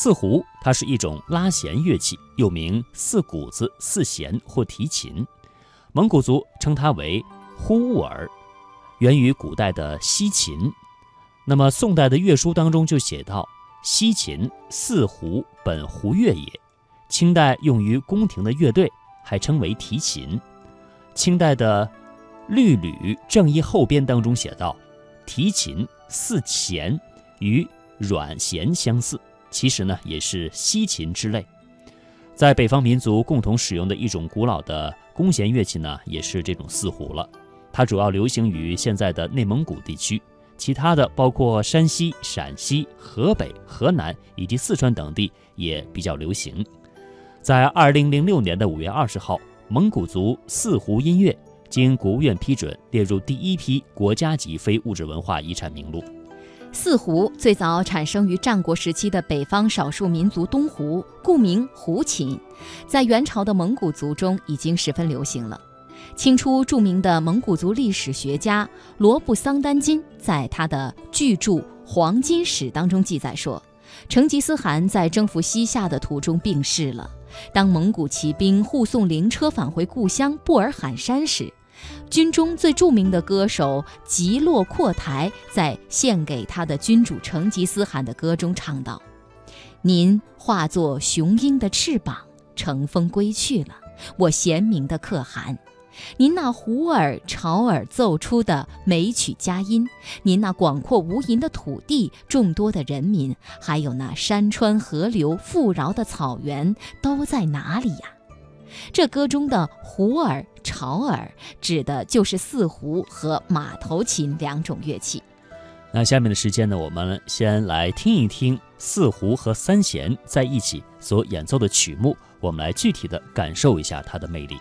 四胡它是一种拉弦乐器，又名四鼓子、四弦或提琴。蒙古族称它为呼兀尔，源于古代的西秦。那么宋代的乐书当中就写到：“西秦四胡本胡乐也。”清代用于宫廷的乐队还称为提琴。清代的《律吕正义后编》当中写道：“提琴四弦，与阮弦相似。”其实呢，也是西琴之类。在北方民族共同使用的一种古老的弓弦乐器呢，也是这种四胡了。它主要流行于现在的内蒙古地区。其他的包括山西、陕西、河北、河南以及四川等地也比较流行。在二零零六年的五月二十号，蒙古族四胡音乐经国务院批准列入第一批国家级非物质文化遗产名录。四胡最早产生于战国时期的北方少数民族东胡，故名胡琴，在元朝的蒙古族中已经十分流行了。清初著名的蒙古族历史学家罗布桑丹金在他的巨著《黄金史》当中记载说，成吉思汗在征服西夏的途中病逝了。当蒙古骑兵护送灵车返回故乡布尔罕山时，军中最著名的歌手吉洛阔台在献给他的君主成吉思汗的歌中唱道：“您化作雄鹰的翅膀，乘风归去了，我贤明的可汗。”您那胡耳朝耳奏出的美曲佳音，您那广阔无垠的土地、众多的人民，还有那山川河流、富饶的草原，都在哪里呀？这歌中的胡耳、潮耳，指的就是四胡和马头琴两种乐器。那下面的时间呢，我们先来听一听四胡和三弦在一起所演奏的曲目，我们来具体的感受一下它的魅力。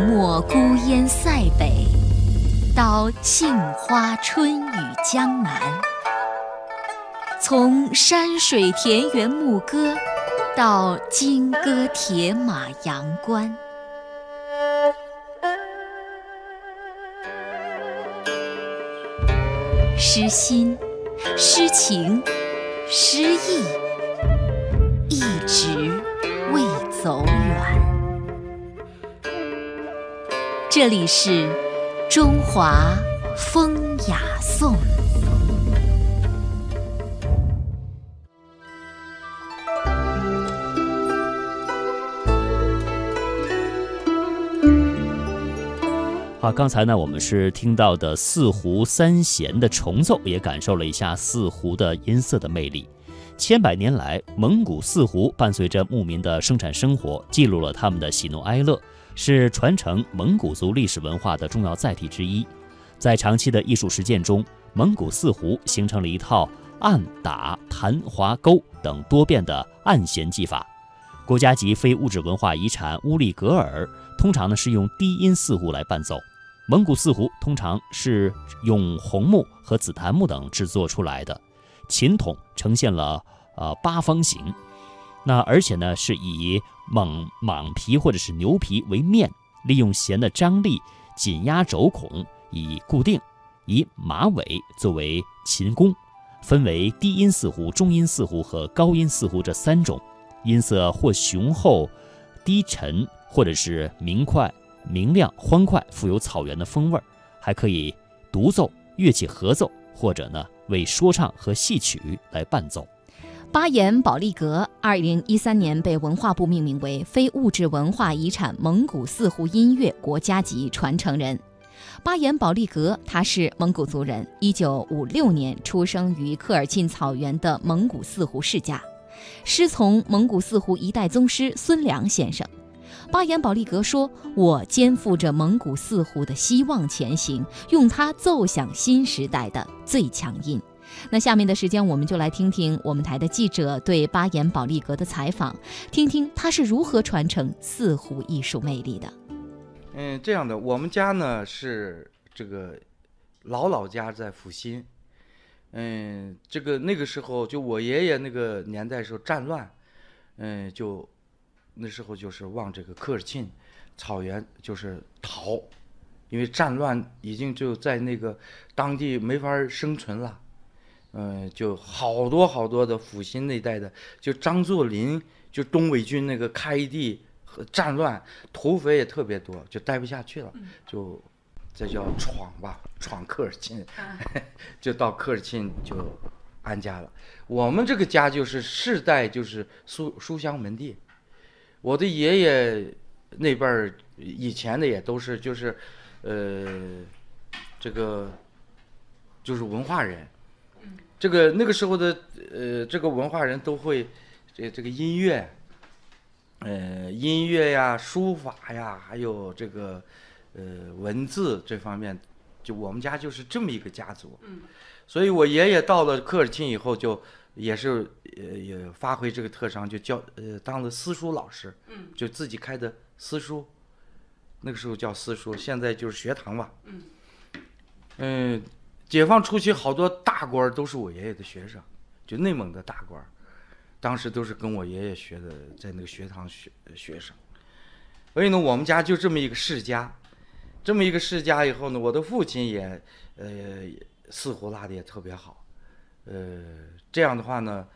漠孤烟塞北，到杏花春雨江南；从山水田园牧歌，到金戈铁马阳关。诗心、诗情、诗意，一直未走远。这里是中华风雅颂。好，刚才呢，我们是听到的四胡三弦的重奏，也感受了一下四胡的音色的魅力。千百年来，蒙古四胡伴随着牧民的生产生活，记录了他们的喜怒哀乐。是传承蒙古族历史文化的重要载体之一。在长期的艺术实践中，蒙古四胡形成了一套按、打、弹、划、勾等多变的按弦技法。国家级非物质文化遗产乌力格尔通常呢是用低音四胡来伴奏。蒙古四胡通常是用红木和紫檀木等制作出来的，琴筒呈现了呃八方形。那而且呢，是以蟒蟒皮或者是牛皮为面，利用弦的张力紧压轴孔以固定，以马尾作为琴弓，分为低音四胡、中音四胡和高音四胡这三种，音色或雄厚、低沉，或者是明快、明亮、欢快，富有草原的风味儿，还可以独奏、乐器合奏，或者呢为说唱和戏曲来伴奏。巴彦保利格，二零一三年被文化部命名为非物质文化遗产蒙古四胡音乐国家级传承人。巴彦保利格，他是蒙古族人，一九五六年出生于科尔沁草原的蒙古四胡世家，师从蒙古四胡一代宗师孙良先生。巴彦保利格说：“我肩负着蒙古四胡的希望前行，用它奏响新时代的最强音。”那下面的时间，我们就来听听我们台的记者对巴彦保利格的采访，听听他是如何传承四胡艺术魅力的。嗯，这样的，我们家呢是这个老老家在阜新，嗯，这个那个时候就我爷爷那个年代时候战乱，嗯，就那时候就是往这个科尔沁草原就是逃，因为战乱已经就在那个当地没法生存了。嗯，就好多好多的阜新那代的，就张作霖，就东北军那个开地和战乱，土匪也特别多，就待不下去了，就这叫闯吧，闯科尔沁，就到科尔沁就安家了。我们这个家就是世代就是书书香门第，我的爷爷那辈儿以前的也都是就是，呃，这个就是文化人。这个那个时候的呃，这个文化人都会，这这个音乐，呃，音乐呀、书法呀，还有这个呃文字这方面，就我们家就是这么一个家族。嗯。所以我爷爷到了科尔沁以后，就也是呃也发挥这个特长，就教呃当了私塾老师。嗯。就自己开的私塾，那个时候叫私塾，现在就是学堂吧。嗯。嗯。解放初期，好多大官都是我爷爷的学生，就内蒙的大官，当时都是跟我爷爷学的，在那个学堂学学生。所以呢，我们家就这么一个世家，这么一个世家以后呢，我的父亲也，呃，四胡拉的也特别好，呃，这样的话呢，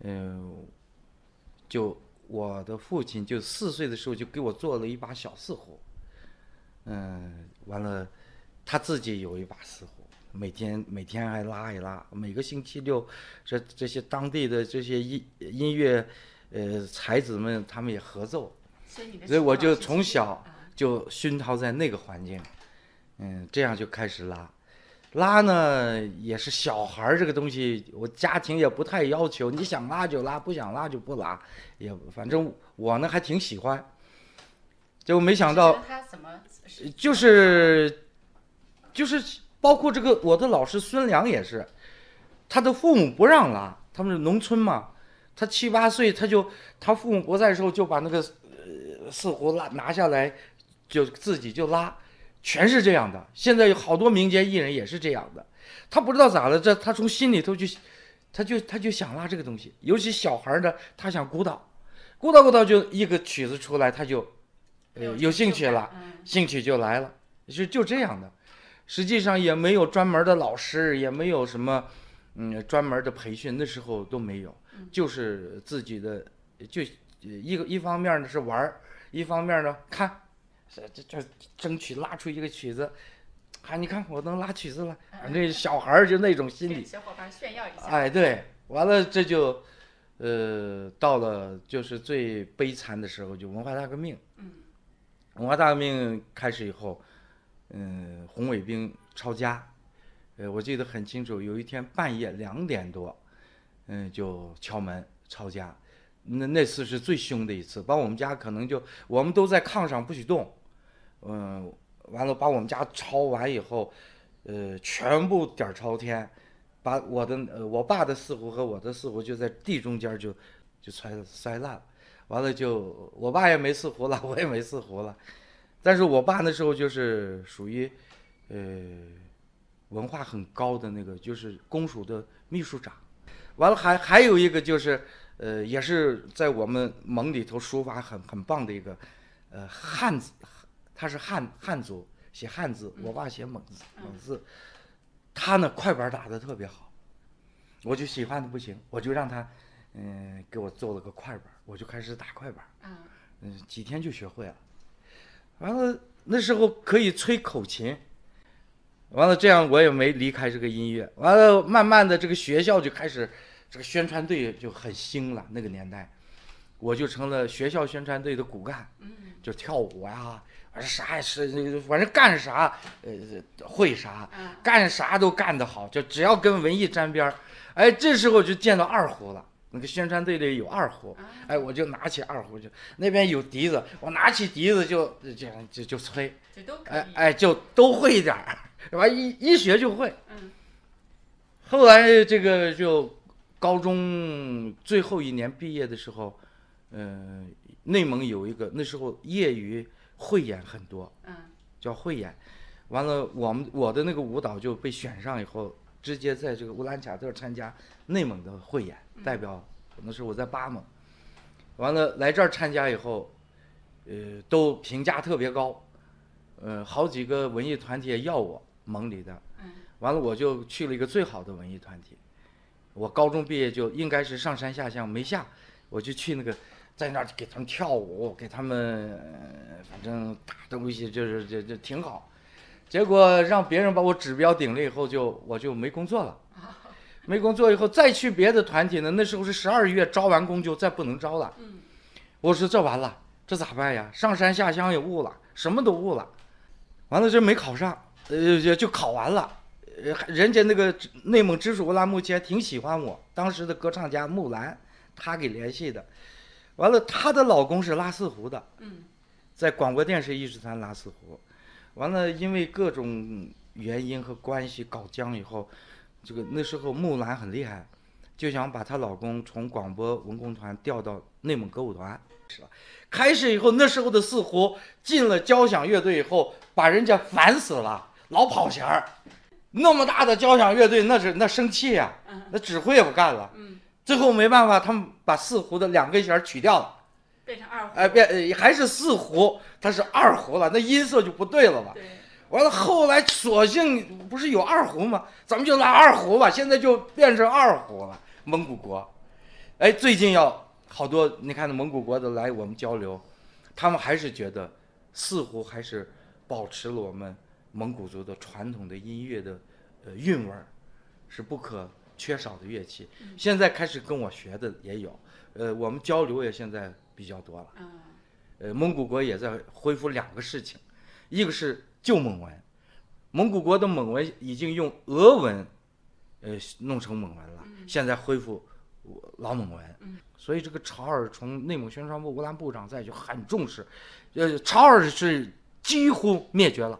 嗯，就我的父亲就四岁的时候就给我做了一把小四胡，嗯，完了，他自己有一把四胡。每天每天还拉一拉，每个星期六，这这些当地的这些音音乐，呃才子们他们也合奏，所以我就从小就熏陶在那个环境，嗯，这样就开始拉，拉呢也是小孩儿这个东西，我家庭也不太要求，你想拉就拉，不想拉就不拉，也反正我呢还挺喜欢，就没想到，就是就是。包括这个，我的老师孙良也是，他的父母不让拉，他们是农村嘛，他七八岁他就他父母不在的时候就把那个呃四胡拉拿下来，就自己就拉，全是这样的。现在有好多民间艺人也是这样的，他不知道咋了，这他从心里头就，他就他就想拉这个东西。尤其小孩儿呢，他想鼓捣，鼓捣鼓捣就一个曲子出来，他就，呃，有兴趣了，兴趣就来了，就就这样的。实际上也没有专门的老师，也没有什么，嗯，专门的培训，那时候都没有，就是自己的，就一个一方面呢是玩儿，一方面呢看，这这这争取拉出一个曲子，啊，你看我能拉曲子了，那小孩儿就那种心理，小伙伴炫耀一下。哎，对，完了这就，呃，到了就是最悲惨的时候，就文化大革命。嗯。文化大革命开始以后。嗯，红卫兵抄家，呃，我记得很清楚。有一天半夜两点多，嗯，就敲门抄家。那那次是最凶的一次，把我们家可能就我们都在炕上不许动，嗯，完了把我们家抄完以后，呃，全部点朝天，把我的呃我爸的四胡和我的四胡就在地中间就就摔摔烂了。完了就我爸也没四胡了，我也没四胡了。但是我爸那时候就是属于，呃，文化很高的那个，就是公署的秘书长。完了还还有一个就是，呃，也是在我们蒙里头书法很很棒的一个，呃，汉字，他是汉汉族，写汉字。我爸写蒙字，蒙字。他呢快板打的特别好，我就喜欢的不行，我就让他，嗯，给我做了个快板，我就开始打快板。嗯，几天就学会了。完了，那时候可以吹口琴。完了，这样我也没离开这个音乐。完了，慢慢的这个学校就开始，这个宣传队就很兴了。那个年代，我就成了学校宣传队的骨干，就跳舞呀，反正啥也是，反正干啥呃会啥，干啥都干得好，就只要跟文艺沾边儿。哎，这时候就见到二胡了。那个宣传队里有二胡，哎，我就拿起二胡就那边有笛子，我拿起笛子就这样就就吹，哎哎就都会一点儿，完一一学就会。嗯。后来这个就高中最后一年毕业的时候，嗯，内蒙有一个那时候业余汇演很多，嗯，叫汇演，完了我们我的那个舞蹈就被选上以后。直接在这个乌兰察特参加内蒙的汇演，代表那时候我在巴盟，完了来这儿参加以后，呃，都评价特别高，呃，好几个文艺团体也要我蒙里的，完了我就去了一个最好的文艺团体，我高中毕业就应该是上山下乡没下，我就去那个在那儿给他们跳舞，给他们反正打东西就是就就挺好。结果让别人把我指标顶了以后，就我就没工作了。没工作以后再去别的团体呢？那时候是十二月招完工就再不能招了。我说这完了，这咋办呀？上山下乡也误了，什么都误了。完了这没考上，呃，也就考完了。呃，人家那个内蒙直属乌兰木齐挺喜欢我，当时的歌唱家木兰，他给联系的。完了，她的老公是拉四胡的。在广播电视艺术团拉四胡。完了，因为各种原因和关系搞僵以后，这个那时候木兰很厉害，就想把她老公从广播文工团调到内蒙歌舞团，是吧？开始以后，那时候的四胡进了交响乐队以后，把人家烦死了，老跑弦儿。那么大的交响乐队，那是那生气呀，那指挥也不干了。最后没办法，他们把四胡的两根弦取掉了。变成二胡，哎，变还是四胡，它是二胡了，那音色就不对了吧？对。完了，后来索性不是有二胡吗？咱们就拉二胡吧。现在就变成二胡了。蒙古国，哎，最近要好多，你看那蒙古国的来我们交流，他们还是觉得四胡还是保持了我们蒙古族的传统的音乐的呃韵味儿，是不可缺少的乐器。现在开始跟我学的也有，呃，我们交流也现在。比较多了，呃，蒙古国也在恢复两个事情，一个是旧蒙文，蒙古国的蒙文已经用俄文，呃，弄成蒙文了，现在恢复老蒙文，所以这个朝尔从内蒙宣传部乌兰部长在就很重视，呃，潮儿是几乎灭绝了，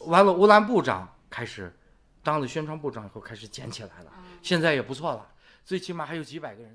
完了乌兰部长开始当了宣传部长以后开始捡起来了，现在也不错了，最起码还有几百个人在。